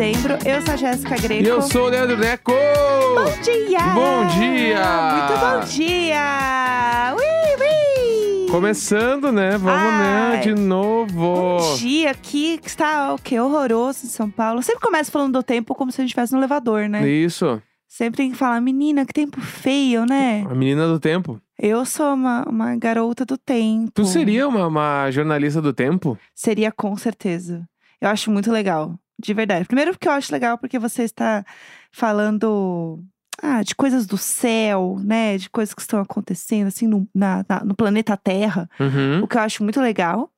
dezembro. Eu sou a Jéssica Greco. E eu sou o Leandro Neco! Bom dia! Bom dia! Muito bom dia! Ui, ui! Começando, né? Vamos, Ai. né? De novo. Bom dia aqui, que está o quê? Horroroso em São Paulo. Sempre começa falando do tempo como se a gente estivesse no elevador, né? Isso. Sempre tem que falar, menina, que tempo feio, né? A menina do tempo. Eu sou uma, uma garota do tempo. Tu seria uma, uma jornalista do tempo? Seria com certeza. Eu acho muito legal, de verdade. Primeiro porque eu acho legal porque você está falando ah, de coisas do céu, né? De coisas que estão acontecendo assim no, na- na- no planeta Terra. Uhum. O que eu acho muito legal.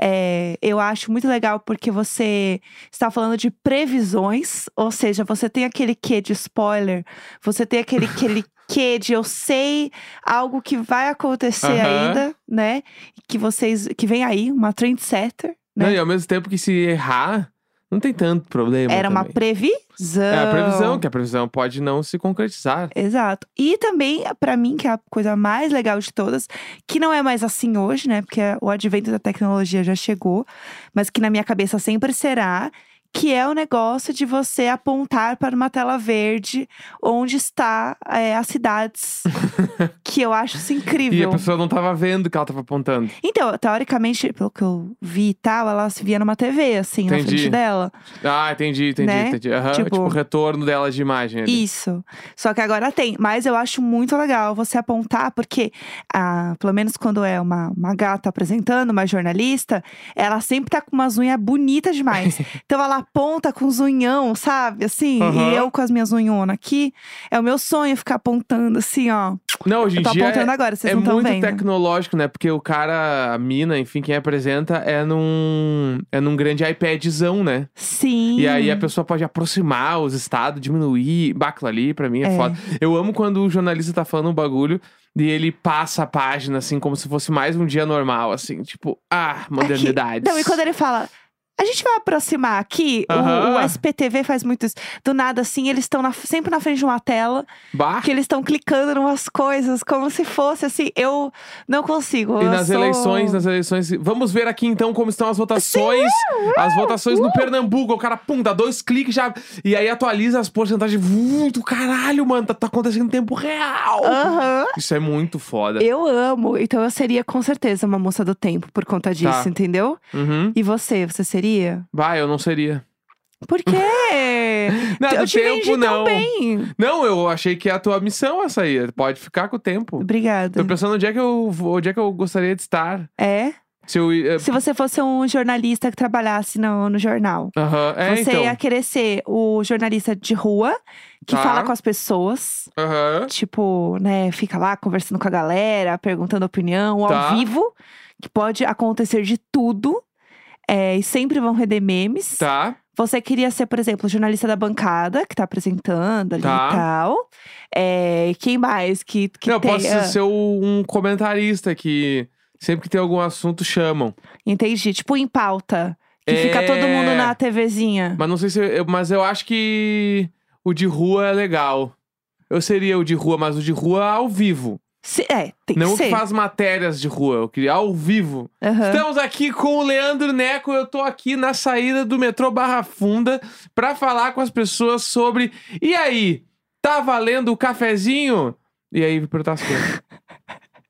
É, eu acho muito legal porque você está falando de previsões, ou seja, você tem aquele quê de spoiler, você tem aquele, aquele quê de eu sei algo que vai acontecer Aham. ainda, né? Que vocês. Que vem aí, uma trendsetter, né? Não, e ao mesmo tempo que se errar, não tem tanto problema. Era uma também. previsão. É a previsão, que a previsão pode não se concretizar. Exato. E também, pra mim, que é a coisa mais legal de todas, que não é mais assim hoje, né? Porque o advento da tecnologia já chegou, mas que na minha cabeça sempre será. Que é o negócio de você apontar para uma tela verde onde está é, as cidades. que eu acho isso E a incrível. pessoa não tava vendo que ela tava apontando. Então, teoricamente, pelo que eu vi e tal, ela se via numa TV, assim, na Entendi. frente dela. Ah, entendi, entendi, Né? entendi. Aham, Tipo- tipo, o retorno dela de imagem ali. Isso. Só que agora tem. Mas eu acho muito legal você apontar, porque, ah, pelo menos quando é uma, uma gata apresentando, uma jornalista, ela sempre tá com umas unhas bonitas demais. então ela aponta com os unhão, sabe? Assim. Aham. E eu com as minhas unhonas aqui. É o meu sonho ficar apontando assim, ó. Não, hoje em dia apontando é, agora, vocês é não estão muito vendo. tecnológico, né? Porque o cara, a mina, enfim, quem apresenta é num é num grande iPadzão, né? Sim. E aí a pessoa pode aproximar os estados, diminuir. Aquilo ali pra mim é, É. foda. Eu amo quando o jornalista tá falando um bagulho e ele passa a página, assim, como se fosse mais um dia normal, assim. Tipo, ah, modernidade. Não, e quando ele fala. A gente vai aproximar aqui, o- o, Aham. SPTV faz muito isso. Do nada, assim, eles estão sempre na frente de uma tela. Bah. que eles estão clicando em umas coisas como se fosse assim. Eu não consigo. E nas sou- eleições, nas eleições. Vamos ver aqui então como estão as votações. As votações no Pernambuco. O cara, pum, dá dois cliques já. E aí atualiza as porcentagens. Muito caralho, mano. Tá, tá acontecendo em tempo real. Aham. Isso é muito foda. Eu amo. Então eu seria com certeza uma moça do tempo por conta disso, Tá. entendeu? Uhum. E você, você seria? Vai, eu não seria. Por quê? Não, eu do te tempo, não. bem. Não, eu achei que é a tua missão essa aí. Pode ficar com o tempo. Obrigada. Tô pensando onde é que eu vou, onde é que eu gostaria de estar. É? Se eu. eh, Se você fosse um jornalista que trabalhasse no, no jornal. Aham, é, você então. ia querer ser o jornalista de rua que Tá. fala com as pessoas. Aham. tipo, né, fica lá conversando com a galera, perguntando opinião Tá. ao vivo, que pode acontecer de tudo. É, e sempre vão render memes. Tá. Você queria ser, por exemplo, jornalista da bancada, que tá apresentando ali Tá. e tal. É, quem mais que, que não, eu posso ser um comentarista que sempre que tem algum assunto chamam. entendi. Tipo, em pauta. Que fica É. todo mundo na TVzinha. Mas não sei se. Eu, mas eu acho que o de rua é legal. Eu seria o de rua, mas o de rua ao vivo. Se- é, tem não que ser. faz matérias de rua, eu queria ao vivo. Aham. Estamos aqui com o Leandro Neco. Eu tô aqui na saída do metrô Barra Funda pra falar com as pessoas sobre. E aí? Tá valendo o cafezinho? E aí, perguntar as coisas.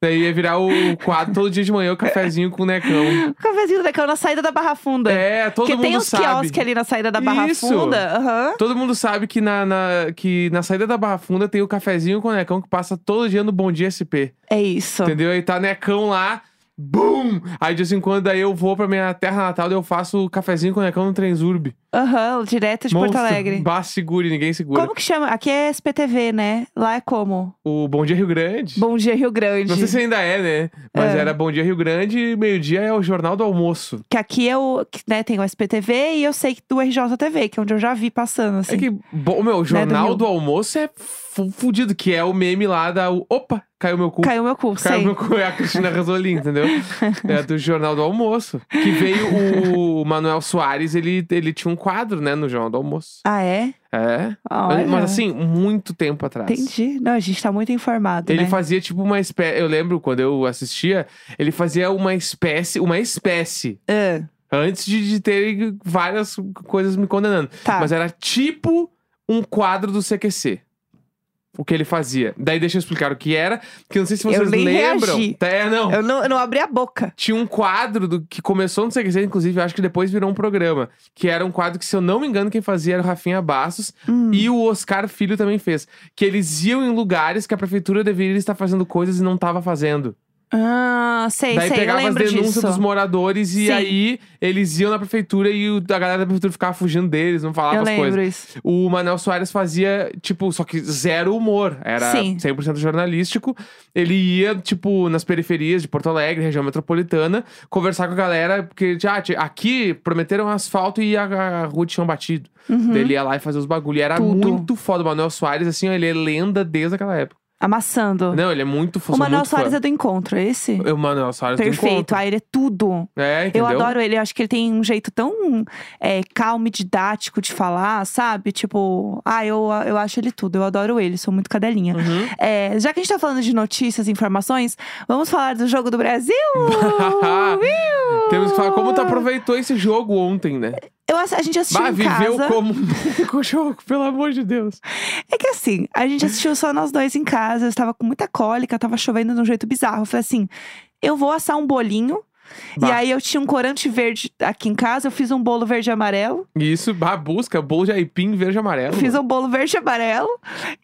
Daí ia virar o quadro todo dia de manhã, o cafezinho com o Necão. O cafezinho daquela na saída da Barra Funda. É, todo Porque mundo tem os sabe. quiosques ali na saída da Barra Isso. Funda. Aham. Todo mundo sabe que na, na- que na saída da Barra Funda tem o cafezinho com o Necão que passa todo dia no Bom Dia SP. É isso. Entendeu? Aí tá Necão lá, bum! Aí de vez em quando daí eu vou pra minha terra natal e eu faço o cafezinho com o Necão no Transurb. Aham, direto de Porto Monstro. Alegre. Bah, segure, ninguém segura. Como que chama? Aqui é SPTV, né? Lá é como? O Bom Dia Rio Grande. Bom Dia Rio Grande. Não sei se ainda é, né? Mas É. era Bom Dia Rio Grande e meio-dia é o Jornal do Almoço. Que aqui é o. né, tem o SPTV e eu sei que do RJTV, que é onde eu já vi passando, assim. É que, bom, meu, o Né, do Jornal do Almoço é fu- fudido, que é o meme lá da. Opa, caiu meu cu. Caiu meu cu, Caiu sei. meu cu, é a Cristina Rasolin, entendeu? É do Jornal do Almoço. Que veio o Manuel Soares, ele, ele tinha um quadro, né, no Jornal do Almoço. Ah, é? É. Olha. Mas assim, muito tempo atrás. Entendi. Não, a gente tá muito informado, Ele né? fazia tipo uma espécie. Eu lembro quando eu assistia, ele fazia uma espécie. Uma espécie Ah, Antes de, de ter várias coisas me condenando. Tá. Mas era tipo um quadro do CQC. O que ele fazia. Daí deixa eu explicar o que era, que eu não sei se Eu vocês nem lembram. reagi. É, não. Eu não, eu não abri a boca. Tinha um quadro do, que começou no CQC, inclusive, eu acho que depois virou um programa. Que era um quadro que, se eu não me engano, quem fazia era o Rafinha Bastos. Hum. E o Oscar Filho também fez. Que eles iam em lugares que a prefeitura deveria estar fazendo coisas e não estava fazendo. Ah, sei, Daí sei, eu pegava as lembro denúncias disso. dos moradores e Sim. aí eles iam na prefeitura e o- a galera da prefeitura ficava fugindo deles, não falava Eu as lembro coisas. isso. O Manel Soares fazia, tipo, só que zero humor. Era Sim. 100% jornalístico. Ele ia, tipo, nas periferias de Porto Alegre, região metropolitana, conversar com a galera, porque ah, ti- aqui prometeram asfalto e a, a rua tinham batido. Uhum. Daí Ele ia lá e fazia os bagulho. E era Tudo. muito foda. O Manuel Soares, assim, ó, ele é lenda desde aquela época. Amassando. Não, ele é muito foda. o Manuel Soares é do encontro, é esse? O Manuel Soares do Perfeito. Encontro. Ah, ele é tudo. É, entendeu? Eu adoro ele, eu acho que ele tem um jeito tão é, calmo e didático de falar, sabe? Tipo, ah, eu, eu acho ele tudo, eu adoro ele, sou muito cadelinha. Uhum. É, já que a gente tá falando de notícias e informações, vamos falar do jogo do Brasil? Temos que falar como tu aproveitou esse jogo ontem, né? Eu, a gente assistiu Bah, em viveu casa. como com o jogo, pelo amor de Deus. É que assim, a gente assistiu só nós dois em casa, eu estava com muita cólica, tava chovendo de um jeito bizarro. Eu falei assim, eu vou assar um bolinho. E Bah. aí eu tinha um corante verde aqui em casa, eu fiz um bolo verde e amarelo. Isso, bah, busca, bolo de aipim verde e amarelo. Fiz um bolo verde e amarelo.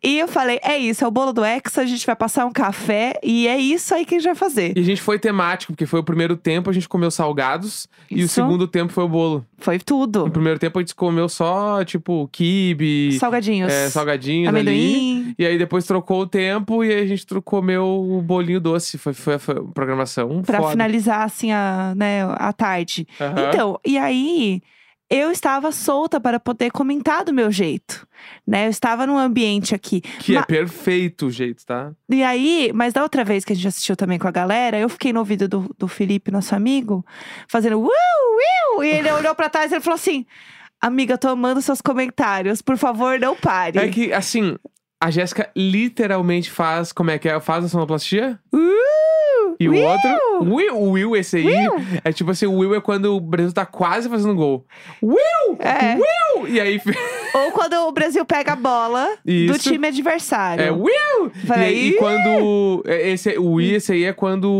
E eu falei: é isso, é o bolo do Hexa, a gente vai passar um café. E é isso aí que a gente vai fazer. E a gente foi temático, porque foi o primeiro tempo, a gente comeu salgados. E o Isso. segundo tempo foi o bolo. Foi tudo. No primeiro tempo a gente comeu só, tipo, kibe, Salgadinhos. é, salgadinhos ali. Amendoim. E aí depois trocou o tempo e a gente comeu o bolinho doce. Foi, foi, foi a programação Pra foda. finalizar, assim, né, a tarde. Aham. Então, e aí. Eu estava solta para poder comentar do meu jeito, né? Eu estava num ambiente aqui. Que Ma- é perfeito o jeito, tá? E aí, mas da outra vez que a gente assistiu também com a galera, eu fiquei no ouvido do, do Felipe, nosso amigo, fazendo uh, uh, e ele olhou pra trás e ele falou assim: Amiga, tô amando seus comentários, por favor, não pare. É que, assim, a Jéssica literalmente faz, como é que é? Faz a sonoplastia? Uh, E o Will! outro, o Will, o Will, esse aí, é tipo assim, o Will é quando o Brasil tá quase fazendo gol. Will! É. Will! E aí, Ou quando o Brasil pega a bola do Isso. time adversário. é Will! E, Falei, aí, e quando, é, esse, o Will, esse aí é quando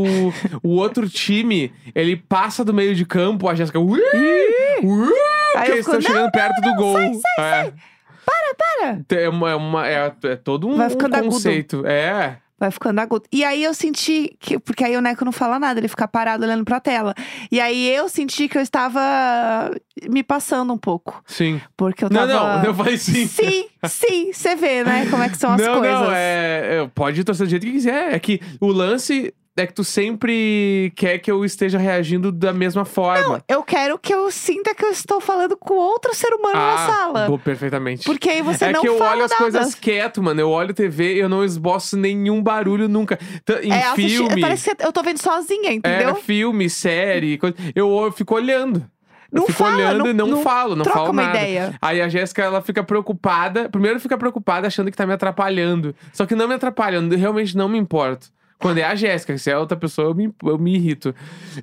o, outro time, ele passa do meio de campo, a Jéssica, Will! Will! Aí eles estão chegando perto do gol. sai, sai, é. Para! É, uma, é, uma- é, é todo um, Vai ficando um agudo. conceito. É. Vai ficando agudo. E aí eu senti que. Porque aí o Neco não fala nada, ele fica parado olhando pra tela. E aí eu senti que eu estava me passando um pouco. Sim. Porque eu Não, tava. não, eu falei sim. Sim, sim, você vê, né? Como é que são as não, coisas. não, é, é, Pode torcer do jeito que quiser. É que o lance é que tu sempre quer que eu esteja reagindo da mesma forma. Eu quero que eu sinta que eu estou falando com outro ser humano na sala. boa, perfeitamente. Porque aí você é não que eu fala olho as nada. coisas quieto, mano. Eu olho TV e eu não esboço nenhum barulho nunca. Em é, filme. Parece que eu tô vendo sozinha, entendeu? É, filme, série, coisa. Eu, eu fico olhando. Eu Não fico fala, olhando não- e não, não falo, não troca falo uma nada. ideia. Aí a Jéssica, ela fica preocupada. Primeiro fica preocupada achando que tá me atrapalhando. Só que não me atrapalhando, realmente não me importo. Quando é a Jéssica, se é outra pessoa, eu me, eu me irrito.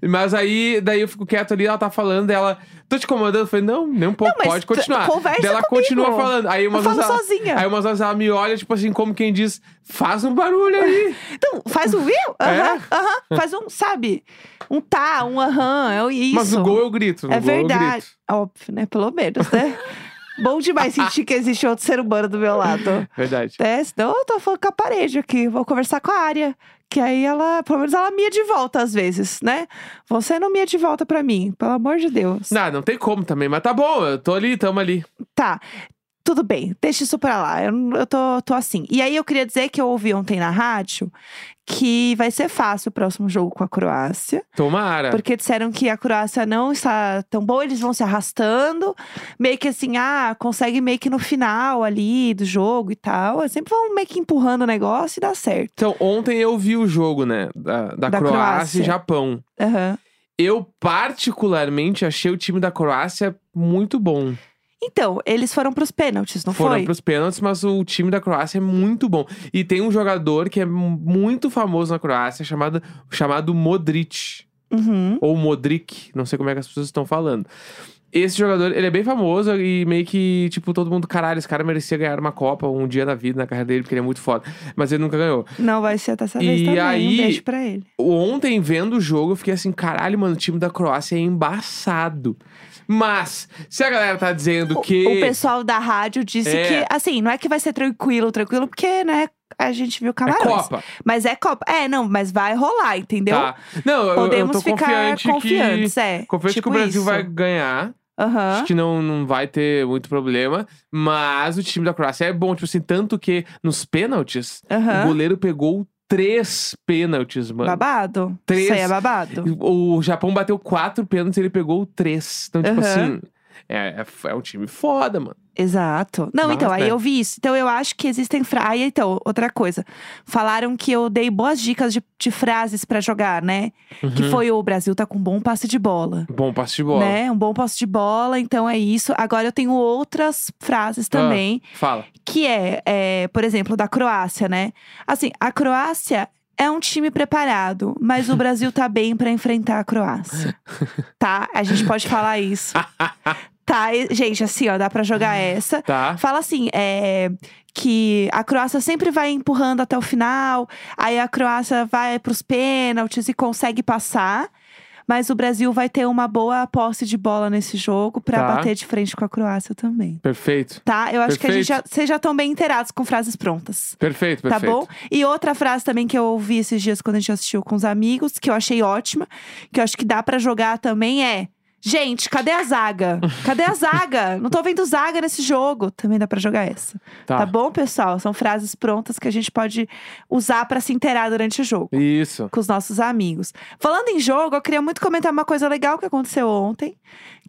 Mas aí, daí eu fico quieto ali, ela tá falando, ela. Tô te incomodando? Eu falei, não, nem um pouco, Não, mas pode tu- continuar. conversa Daí ela comigo. continua falando. Aí umas Eu falo vezes ela- sozinha. Aí umas vezes ela me olha, tipo assim, como quem diz, faz um barulho aí. Então, faz um will? É? Aham, aham. Faz um, sabe? Um tá, um aham, é isso. Mas no gol eu grito. No É gol eu verdade. grito. Óbvio, né? Pelo menos, né? Bom demais sentir que existe outro ser humano do meu lado. Verdade. É, senão eu tô falando com a parede aqui. Vou conversar com a área. Que aí ela, pelo menos ela mia de volta às vezes, né? Você não mia de volta pra mim, pelo amor de Deus. Não, não tem como também, mas tá bom, eu tô ali, tamo ali. Tá. Tudo bem, deixa isso pra lá. Eu, eu tô, tô assim. E aí eu queria dizer que eu ouvi ontem na rádio que vai ser fácil o próximo jogo com a Croácia. Tomara. Porque disseram que a Croácia não está tão boa, eles vão se arrastando. Meio que assim, ah, consegue meio que no final ali do jogo e tal. Eles sempre vão meio que empurrando o negócio e dá certo. Então, ontem eu vi o jogo, né? Da, da, Da Croácia, Croácia. e Japão. Aham. Eu, particularmente, achei o time da Croácia muito bom. Então, eles foram pros pênaltis, não Foram foi? pros pênaltis, mas o time da Croácia é muito bom. E tem um jogador que é muito famoso na Croácia, chamado, chamado Modric. Uhum. Ou Modric, não sei como é que as pessoas estão falando. Esse jogador, ele é bem famoso e meio que, tipo, todo mundo, caralho, esse cara merecia ganhar uma Copa um dia na vida, na carreira dele, porque ele é muito foda. Mas ele nunca ganhou. Não vai ser dessa vez E também. aí- Um beijo pra ele. Ontem, vendo o jogo, eu fiquei assim, caralho, mano, o time da Croácia é embaçado. Mas, se a galera tá dizendo O- que. O pessoal da rádio disse É. que, assim, não é que vai ser tranquilo, tranquilo, porque, né, a gente viu É camarões. Copa. Mas é Copa. É, não, mas vai rolar, entendeu? Tá. Não, eu- Podemos eu tô ficar confiante confiantes, que. é. Confiante tipo que o Brasil isso. vai ganhar. Aham. Acho que não, não vai ter muito problema. Mas o time da Croácia é bom, tipo assim, tanto que nos pênaltis, Aham. o goleiro pegou três pênaltis, mano. Babado. Três. Isso aí é babado. O Japão bateu quatro pênaltis ele pegou três. Então, tipo Aham. assim, é, é, é um time foda, mano. Exato. Não, Mas, então, aí né? eu vi isso. Então, eu acho que existem frases. Aí, então, outra coisa. Falaram que eu dei boas dicas de, de frases pra jogar, né? Que Uhum. foi o Brasil tá com um bom passe de bola. Bom passe de bola. Né? Um bom passe de bola, então é isso. Agora eu tenho outras frases também, Fala. que é, é, por exemplo, da Croácia, né? Assim, a Croácia é um time preparado, mas o Brasil tá bem pra enfrentar a Croácia. Tá? A gente pode falar isso. Tá, gente, assim, ó, dá pra jogar essa. Tá. Fala assim, é, que a Croácia sempre vai empurrando até o final, aí a Croácia vai pros pênaltis e consegue passar. Mas o Brasil vai ter uma boa posse de bola nesse jogo pra Tá. bater de frente com a Croácia também. Perfeito. Tá? Eu acho que a gente já, Perfeito. vocês já estão bem inteirados com frases prontas. Perfeito, Tá perfeito. bom? E outra frase também que eu ouvi esses dias quando a gente assistiu com os amigos, que eu achei ótima, que eu acho que dá pra jogar também é. Gente, cadê a zaga? Cadê a zaga? Não tô vendo zaga nesse jogo. Também dá pra jogar essa. Tá. Tá bom, pessoal? São frases prontas que a gente pode usar pra se inteirar durante o jogo. Isso. Com os nossos amigos. Falando em jogo, eu queria muito comentar uma coisa legal que aconteceu ontem.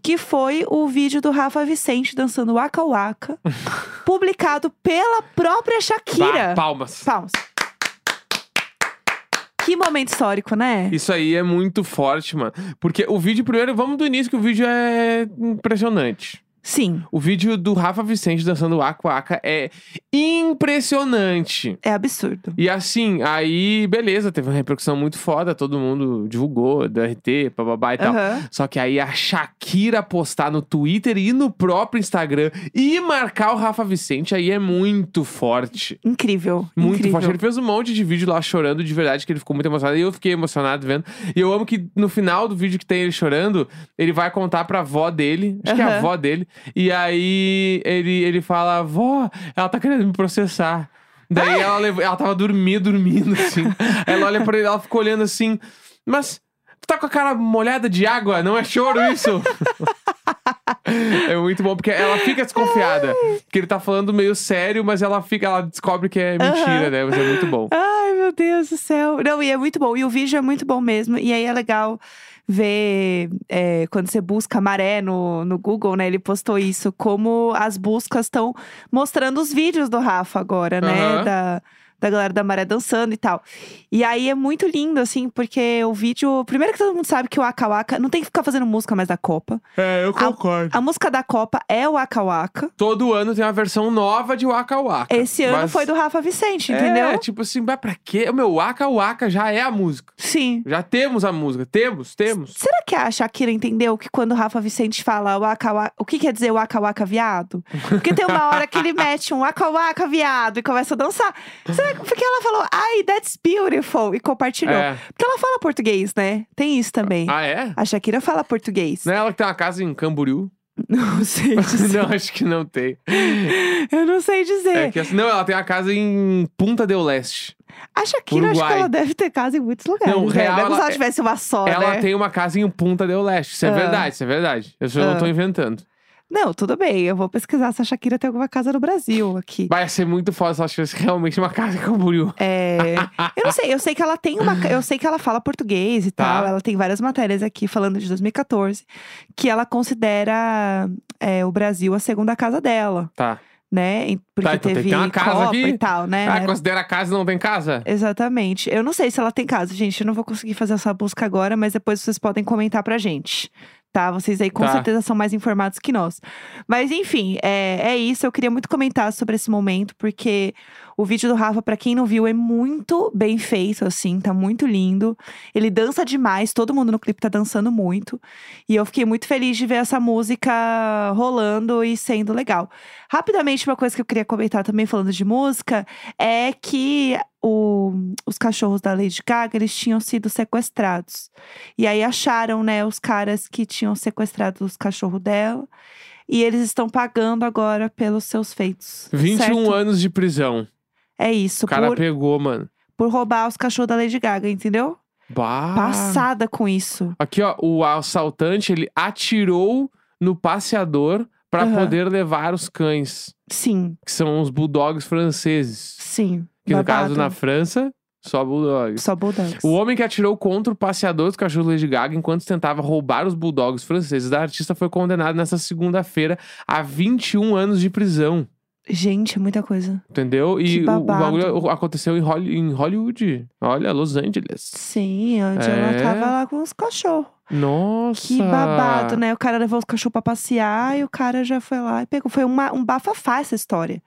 Que foi o vídeo do Rafa Vicente dançando Waka Waka. publicado pela própria Shakira. Bah, palmas. Palmas. Que momento histórico, né? Isso aí é muito forte, mano. Porque o vídeo, primeiro, vamos do início, que o vídeo é impressionante. Sim, O vídeo do Rafa Vicente dançando Aqua Aqua é impressionante. é absurdo. E assim, aí, beleza, teve uma repercussão muito foda, todo mundo divulgou, do RT, bababá e tal. Aham. Só que aí a Shakira postar no Twitter e no próprio Instagram e marcar o Rafa Vicente aí é muito forte. Incrível. Muito incrível. forte. Ele fez um monte de vídeo lá chorando de verdade, que ele ficou muito emocionado. E eu fiquei emocionado vendo. E eu amo que no final do vídeo que tem ele chorando, ele vai contar pra avó dele. Acho que é a avó dele. E aí ele, ele fala: Vó, ela tá querendo me processar. Daí ela, levou, ela tava dormindo, dormindo, assim. Ela olha pra ele, ela ficou olhando assim. Mas tu tá com a cara molhada de água? Não é choro isso? é muito bom, porque ela fica desconfiada. Porque ele tá falando meio sério, mas ela fica, ela descobre que é mentira, Aham. né? Mas é muito bom. Ai, meu Deus do céu. Não, e é muito bom. E o vídeo é muito bom mesmo. E aí é legal ver é, quando você busca maré no, no Google, né? Ele postou isso, como as buscas estão mostrando os vídeos do Rafa agora, né? Aham. Da, da galera da maré dançando e tal. E aí é muito lindo, assim, porque o vídeo. Primeiro que todo mundo sabe que o Waka Waka não tem que ficar fazendo música mais da Copa. É, eu A música da Copa é o Waka Waka. Todo ano tem uma versão nova de Waka Waka. Esse ano Mas- foi do Rafa Vicente, entendeu? É, tipo assim, mas pra quê? O meu Waka Waka já é a música. Sim. Já temos a música. Temos, temos. Será que a Shakira entendeu que quando o Rafa Vicente fala waka, waka, o que quer dizer waka waka viado? Porque tem uma hora que ele mete um waka waka viado e começa a dançar. Será que, porque ela falou, ai, that's beautiful, e compartilhou. É. Porque ela fala português, né? Tem isso também. Ah, é? A Shakira fala português. Não é ela que tem uma casa em Camboriú? Não sei dizer. não, acho que não tem. Eu não sei dizer. É que, assim, não, ela tem uma casa em Punta del Leste. A Shakira, acho que Uruguai. ela deve ter casa em muitos lugares. Não, né? real, é como se ela- ela tivesse uma só, ela né? tem uma casa em Punta del Leste. Isso é Ah. verdade, isso é verdade. Eu só não Ah. tô inventando. Não, tudo bem. Eu vou pesquisar se a Shakira tem alguma casa no Brasil aqui. Vai ser muito foda se ela tivesse realmente uma casa em Camboriú. É, eu não sei, eu sei que ela tem uma. Eu sei que ela fala português e Tá. tal. Ela tem várias matérias aqui falando de 2014, que ela considera é, o Brasil a segunda casa dela, Tá. né? Porque Tá, então tem teve ter uma casa Copa aqui. e tal, né? Ah, considera casa e não tem casa? Exatamente. Eu não sei se ela tem casa, gente. Eu não vou conseguir fazer essa busca agora, mas depois vocês podem comentar pra gente. Tá? Vocês aí com Tá. certeza são mais informados que nós. Mas enfim, é, é isso. Eu queria muito comentar sobre esse momento, porque O vídeo do Rafa, pra quem não viu, é muito bem feito, assim, tá muito lindo. Ele dança demais, todo mundo no clipe tá dançando muito. E eu fiquei muito feliz de ver essa música rolando e sendo legal. Rapidamente, uma coisa que eu queria comentar também falando de música é que o- os cachorros da Lady Gaga eles tinham sido sequestrados. E aí acharam, né, os caras que tinham sequestrado os cachorros dela. E eles estão pagando agora pelos seus feitos. 21 certo? anos de prisão. É isso, O cara por, pegou, mano. por roubar os cachorros da Lady Gaga, entendeu? Bah. Passada com isso. Aqui, ó, o assaltante, ele atirou no passeador pra Aham. poder levar os cães, Sim, que são os bulldogs franceses. sim. Que no babado. caso, na França, só bulldogs. Só bulldogs. O homem que atirou contra o passeador dos cachorros Lady Gaga enquanto tentava roubar os bulldogs franceses da artista foi condenado nesta segunda-feira a 21 anos de prisão. Gente, é muita coisa. Entendeu? E o, o bagulho aconteceu em, Holly- em Hollywood. Olha, Los Angeles. Sim, onde ela É? tava lá com os cachorros. Nossa! Que babado, né? O cara levou os cachorros pra passear e o cara já foi lá e pegou. Foi uma, um bafafá essa história.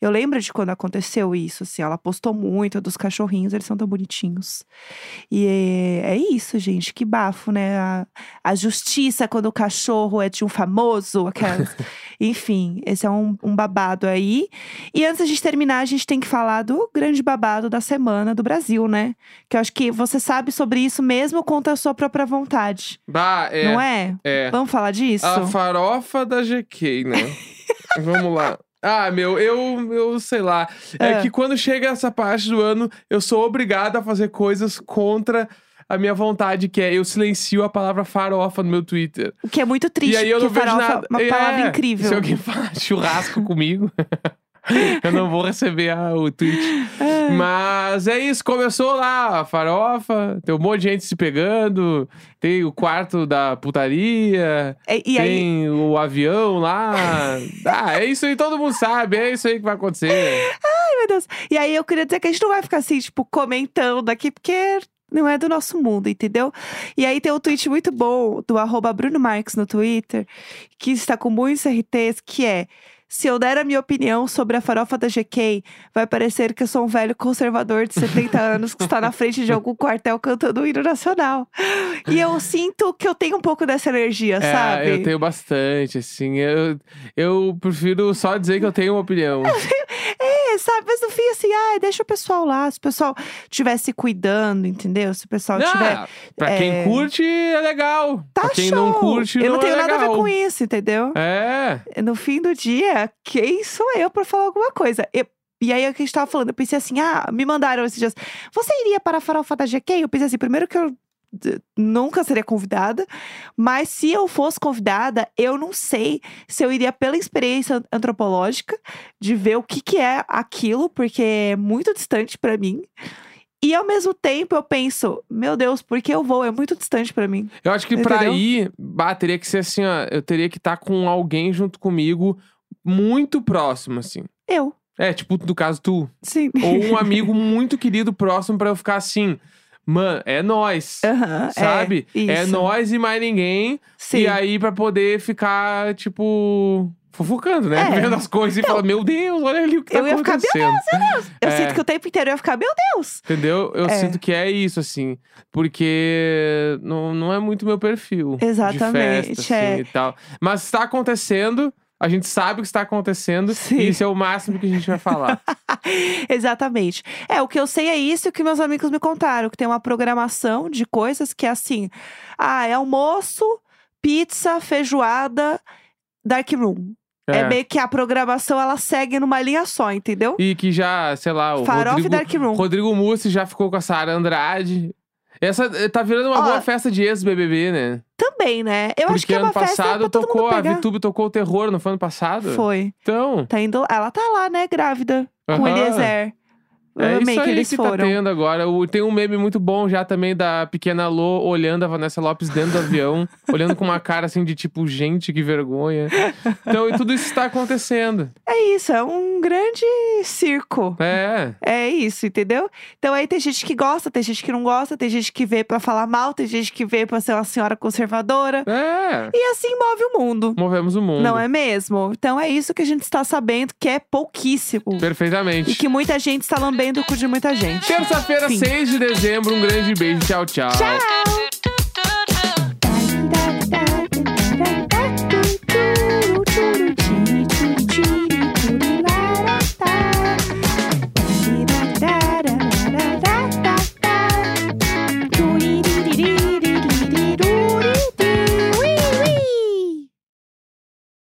Eu lembro de quando aconteceu isso, assim. Ela postou muito dos cachorrinhos, eles são tão bonitinhos. E é, é isso, gente. Que bafo, né? A, a justiça quando o cachorro é de um famoso, aquelas. Enfim, esse é um, um babado aí. E antes da gente terminar, a gente tem que falar do grande babado da semana do Brasil, né? Que eu acho que você sabe sobre isso mesmo contra a sua própria vontade. Bah, é. Não é? É. Vamos falar disso? A farofa da GK, né? Vamos lá. Ah, meu, eu, eu sei lá. É Ah. que quando chega essa parte do ano, eu sou obrigado a fazer coisas contra a minha vontade, que é eu silencio a palavra farofa no meu Twitter. O que é muito triste, e aí eu não vejo farofa nada. é uma É, palavra incrível. Se alguém falar churrasco comigo, eu não vou receber a- o tweet. Ah, Mas é isso, começou lá a farofa, tem um monte de gente se pegando, tem o quarto da putaria, é- e aí, tem o avião lá. ah, é isso aí, todo mundo sabe, é isso aí que vai acontecer. ai meu Deus. E aí eu queria dizer que a gente não vai ficar assim, tipo, comentando aqui, porque não é do nosso mundo, entendeu? E aí tem um tweet muito bom do arroba Bruno Marques no Twitter, que está com muitos RTs, que é. Se eu der a minha opinião sobre a farofa da GK, vai parecer que eu sou um velho conservador de 70 anos que está na frente de algum quartel cantando o hino nacional. E eu sinto que eu tenho um pouco dessa energia, É, sabe? eu tenho bastante, assim. Eu, eu prefiro só dizer que eu tenho uma opinião. É, sabe? Mas no fim, assim, ai, deixa o pessoal lá. Se o pessoal estiver se cuidando, entendeu? Se o pessoal tiver. Ah, pra quem é, curte, é legal. Tá pra quem show. não curte, Eu não, é tenho nada a ver com isso, entendeu? É. No fim do dia, quem sou eu pra falar alguma coisa? Eu- e aí, é o que a gente tava falando, eu pensei assim, ah, me mandaram esses dias. Você iria para a farofa da GK? Eu pensei assim, primeiro que eu nunca seria convidada, mas se eu fosse convidada, eu não sei se eu iria pela experiência antropológica de ver o que que é aquilo, porque é muito distante pra mim. E ao mesmo tempo eu penso, meu Deus, por que eu vou? É muito distante pra mim. Eu acho que pra Entendeu? ir, bah, teria que ser assim, ó. Eu teria que estar com alguém junto comigo, muito próximo, assim. Eu, É, tipo, no caso, tu. sim. Ou um amigo muito querido próximo pra eu ficar assim. Mano, é nós. É, Sabe? É, isso. nós e mais ninguém. Sim. E aí, pra poder ficar, tipo, fofocando, né? É. Vendo as coisas e falando, meu Deus, olha ali o que tá Eu ia ficar, meu acontecendo. Eu É. sinto que o tempo inteiro eu ia ficar, meu Deus! Entendeu? Eu É. sinto que é isso, assim. Porque não, não é muito meu perfil. Exatamente, De festa, é. assim, e tal. Mas está acontecendo. A gente sabe o que está acontecendo. Sim. E isso é o máximo que a gente vai falar. Exatamente. É, o que eu sei é isso que meus amigos me contaram, que tem uma programação de coisas que é assim: ah, é almoço, pizza, feijoada, dark room. É. meio que a programação ela segue numa linha só, entendeu? E que já, sei lá, o Farofa Rodrigo, e dark room. Rodrigo Mussi já ficou com a Sara Andrade. Essa eh, tá virando uma Ó, boa festa de ex-BBB, né? Também, né? Eu Porque acho que é ano uma festa passado pra todo tocou, mundo a pegar. VTube tocou o terror, não foi ano passado? Foi. Então, Tá indo, ela tá lá, né, grávida, com o Aham. Eliezer. Eu é amei isso que eles que foram. tá tendo agora. O- tem um meme muito bom já também da pequena Lô olhando a Vanessa Lopes dentro do avião, olhando com uma cara assim de tipo, gente, que vergonha. Então, e tudo isso está acontecendo. É isso, é um um grande circo. É. É isso, entendeu? Então aí tem gente que gosta, tem gente que não gosta, tem gente que vê pra falar mal, tem gente que vê pra ser uma senhora conservadora. É. E assim move o mundo. Movemos o mundo. Não é mesmo? Então é isso que a gente está sabendo, que é pouquíssimo. Perfeitamente. E que muita gente está lambendo o cu de muita gente. Terça-feira, Fim. 6 de dezembro. Um grande beijo. Tchau, tchau. Tchau!